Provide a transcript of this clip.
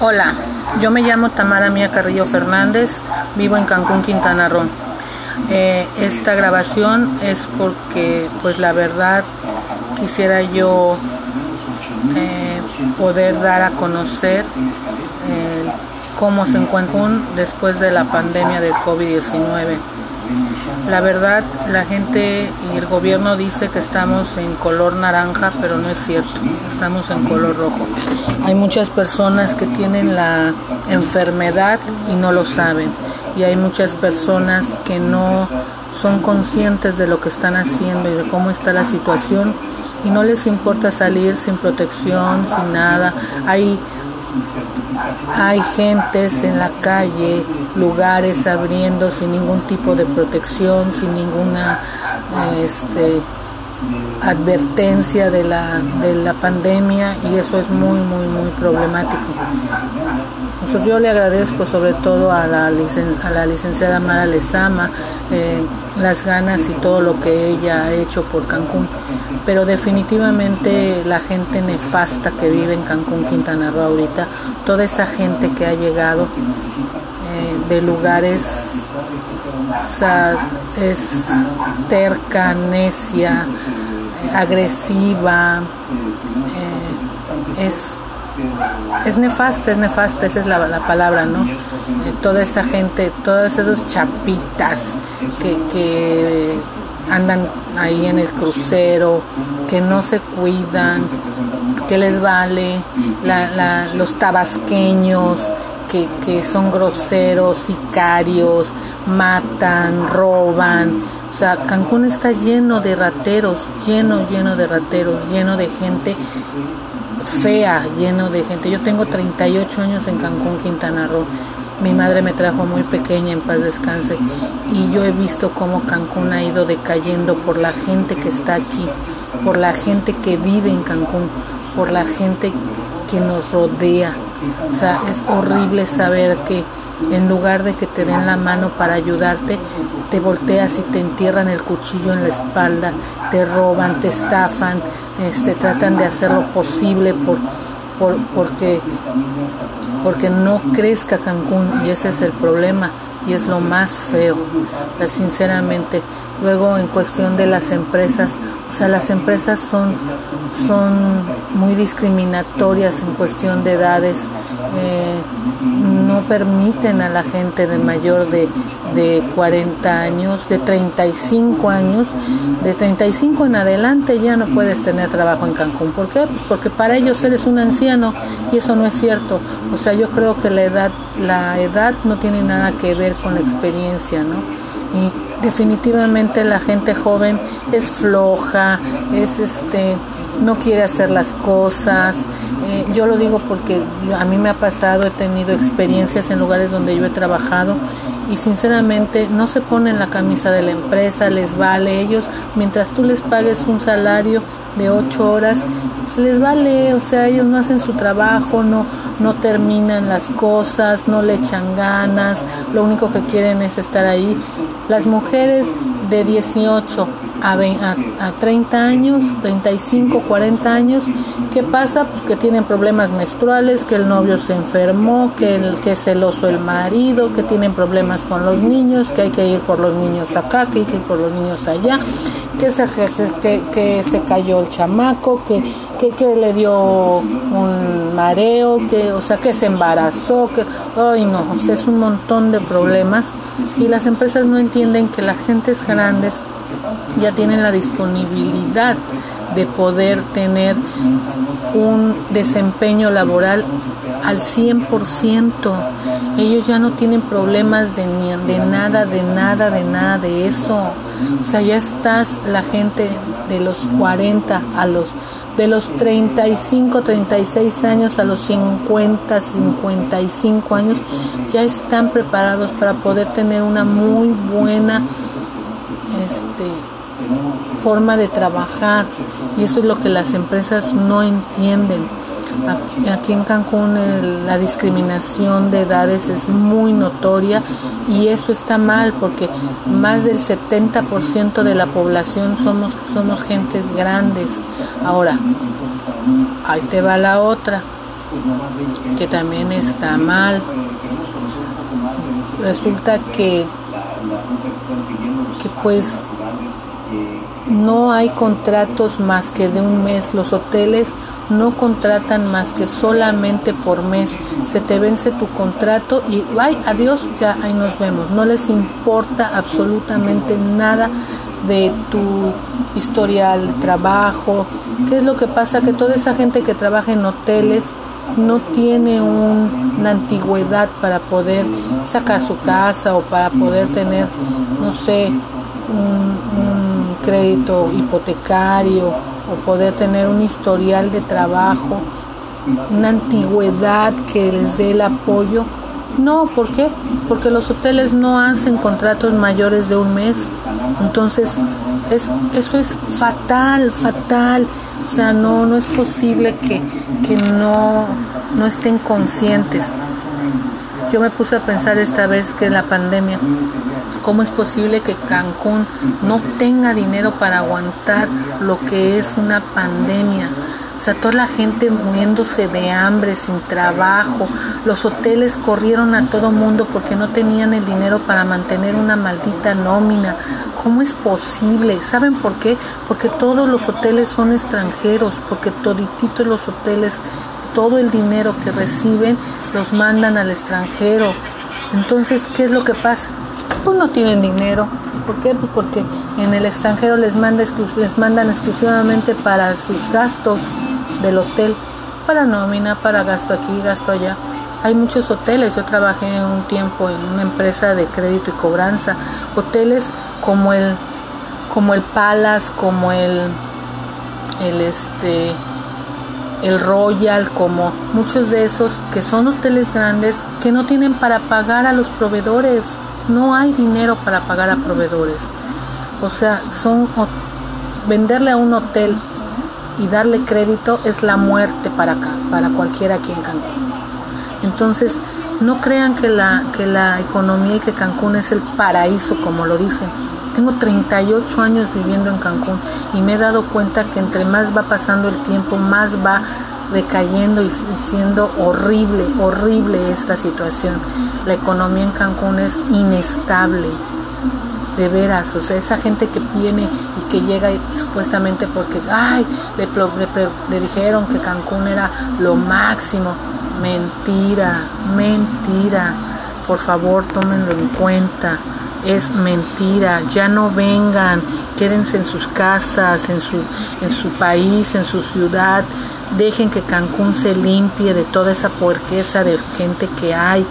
Hola, yo me llamo Tamara Mía Carrillo Fernández, vivo en Cancún, Quintana Roo. Eh, esta grabación es porque, pues la verdad, quisiera yo eh, poder dar a conocer eh, cómo se encuentra después de la pandemia del COVID-19. La verdad, la gente y el gobierno dice que estamos en color naranja, pero no es cierto, estamos en color rojo. Hay muchas personas que tienen la enfermedad y no lo saben, y hay muchas personas que no son conscientes de lo que están haciendo y de cómo está la situación y no les importa salir sin protección, sin nada. Hay hay gentes en la calle, lugares abriendo sin ningún tipo de protección, sin ninguna este, advertencia de la, de la pandemia y eso es muy, muy, muy problemático. Entonces yo le agradezco sobre todo a la, a la licenciada Mara Lezama eh, las ganas y todo lo que ella ha hecho por Cancún, pero definitivamente la gente nefasta que vive en Cancún, Quintana Roo ahorita, toda esa gente que ha llegado eh, de lugares, o es terca, necia, agresiva, eh, es, es nefasta, es nefasta, esa es la, la palabra, ¿no? Eh, toda esa gente, todos esos chapitas que, que andan ahí en el crucero, que no se cuidan, que les vale, la, los tabasqueños, que, que, son groseros, sicarios, matan, roban, o sea, Cancún está lleno de rateros, lleno, lleno de rateros, lleno de gente fea, lleno de gente. Yo tengo 38 años en Cancún, Quintana Roo. Mi madre me trajo muy pequeña, en paz descanse, y yo he visto cómo Cancún ha ido decayendo por la gente que está aquí, por la gente que vive en Cancún, por la gente que nos rodea. O sea, es horrible saber que en lugar de que te den la mano para ayudarte, te volteas y te entierran el cuchillo en la espalda, te roban, te estafan, este, tratan de hacer lo posible por, por, porque, porque no crezca Cancún y ese es el problema y es lo más feo, sinceramente. Luego en cuestión de las empresas, o sea, las empresas son, son muy discriminatorias en cuestión de edades. Eh, permiten a la gente de mayor de, de 40 años, de 35 años, de 35 en adelante ya no puedes tener trabajo en Cancún. ¿Por qué? Pues porque para ellos eres un anciano y eso no es cierto. O sea, yo creo que la edad, la edad no tiene nada que ver con la experiencia, ¿no? Y definitivamente la gente joven es floja, es este no quiere hacer las cosas. Eh, yo lo digo porque a mí me ha pasado, he tenido experiencias en lugares donde yo he trabajado y sinceramente no se ponen la camisa de la empresa, les vale ellos, mientras tú les pagues un salario de ocho horas, pues les vale, o sea, ellos no hacen su trabajo, no, no terminan las cosas, no le echan ganas, lo único que quieren es estar ahí. Las mujeres de 18 a, a, 30 años, 35, 40 años, ¿qué pasa? Pues que tienen problemas menstruales, que el novio se enfermó, que, el, que es celoso el marido, que tienen problemas con los niños, que hay que ir por los niños acá, que hay que ir por los niños allá, que se, que, que se cayó el chamaco, que, que, que, le dio un mareo, que, o sea, que se embarazó, que, ay no, o sea, es un montón de problemas y las empresas no entienden que las gentes grandes ya tienen la disponibilidad de poder tener un desempeño laboral al 100%. Ellos ya no tienen problemas de, de nada, de nada, de nada de eso. O sea, ya estás la gente de los 40 a los de los 35, 36 años a los 50, 55 años ya están preparados para poder tener una muy buena este, forma de trabajar y eso es lo que las empresas no entienden. Aquí, en Cancún la discriminación de edades es muy notoria y eso está mal porque más del 70% de la población somos, somos gentes grandes. Ahora, ahí te va la otra. que también está mal. Resulta que, que pues no hay contratos más que de un mes. Los hoteles no contratan más que solamente por mes. Se te vence tu contrato y ay, adiós, ya ahí nos vemos. No les importa absolutamente nada de tu historial de trabajo. ¿Qué es lo que pasa? Que toda esa gente que trabaja en hoteles no tiene una antigüedad para poder sacar su casa o para poder tener, no sé, un crédito hipotecario o poder tener un historial de trabajo, una antigüedad que les dé el apoyo. No, ¿por qué? Porque los hoteles no hacen contratos mayores de un mes. Entonces, es, eso es fatal, fatal. O sea, no, no es posible que, que no, no estén conscientes. Yo me puse a pensar esta vez que la pandemia, ¿cómo es posible que Cancún no tenga dinero para aguantar lo que es una pandemia? O sea, toda la gente muriéndose de hambre, sin trabajo. Los hoteles corrieron a todo mundo porque no tenían el dinero para mantener una maldita nómina. ¿Cómo es posible? ¿Saben por qué? Porque todos los hoteles son extranjeros, porque todititos los hoteles, todo el dinero que reciben los mandan al extranjero. Entonces, ¿qué es lo que pasa? Pues no tienen dinero. ¿Por qué? Pues porque en el extranjero les, manda les mandan exclusivamente para sus gastos del hotel, para nómina, para gasto aquí, gasto allá. Hay muchos hoteles, yo trabajé un tiempo en una empresa de crédito y cobranza, hoteles como el como el Palace, como el el este el Royal, como muchos de esos que son hoteles grandes que no tienen para pagar a los proveedores. No hay dinero para pagar a proveedores. O sea, son venderle a un hotel y darle crédito es la muerte para acá, para cualquiera aquí en Cancún. Entonces, no crean que la, que la economía y que Cancún es el paraíso, como lo dicen. Tengo 38 años viviendo en Cancún y me he dado cuenta que entre más va pasando el tiempo, más va decayendo y, y siendo horrible, horrible esta situación. La economía en Cancún es inestable de veras, o sea, esa gente que viene y que llega supuestamente porque, ay, le, le, dijeron que Cancún era lo máximo. Mentira, mentira. Por favor, tómenlo en cuenta. Es mentira, ya no vengan, quédense en sus casas, en su, en su país, en su ciudad, dejen que Cancún se limpie de toda esa puerqueza de gente que hay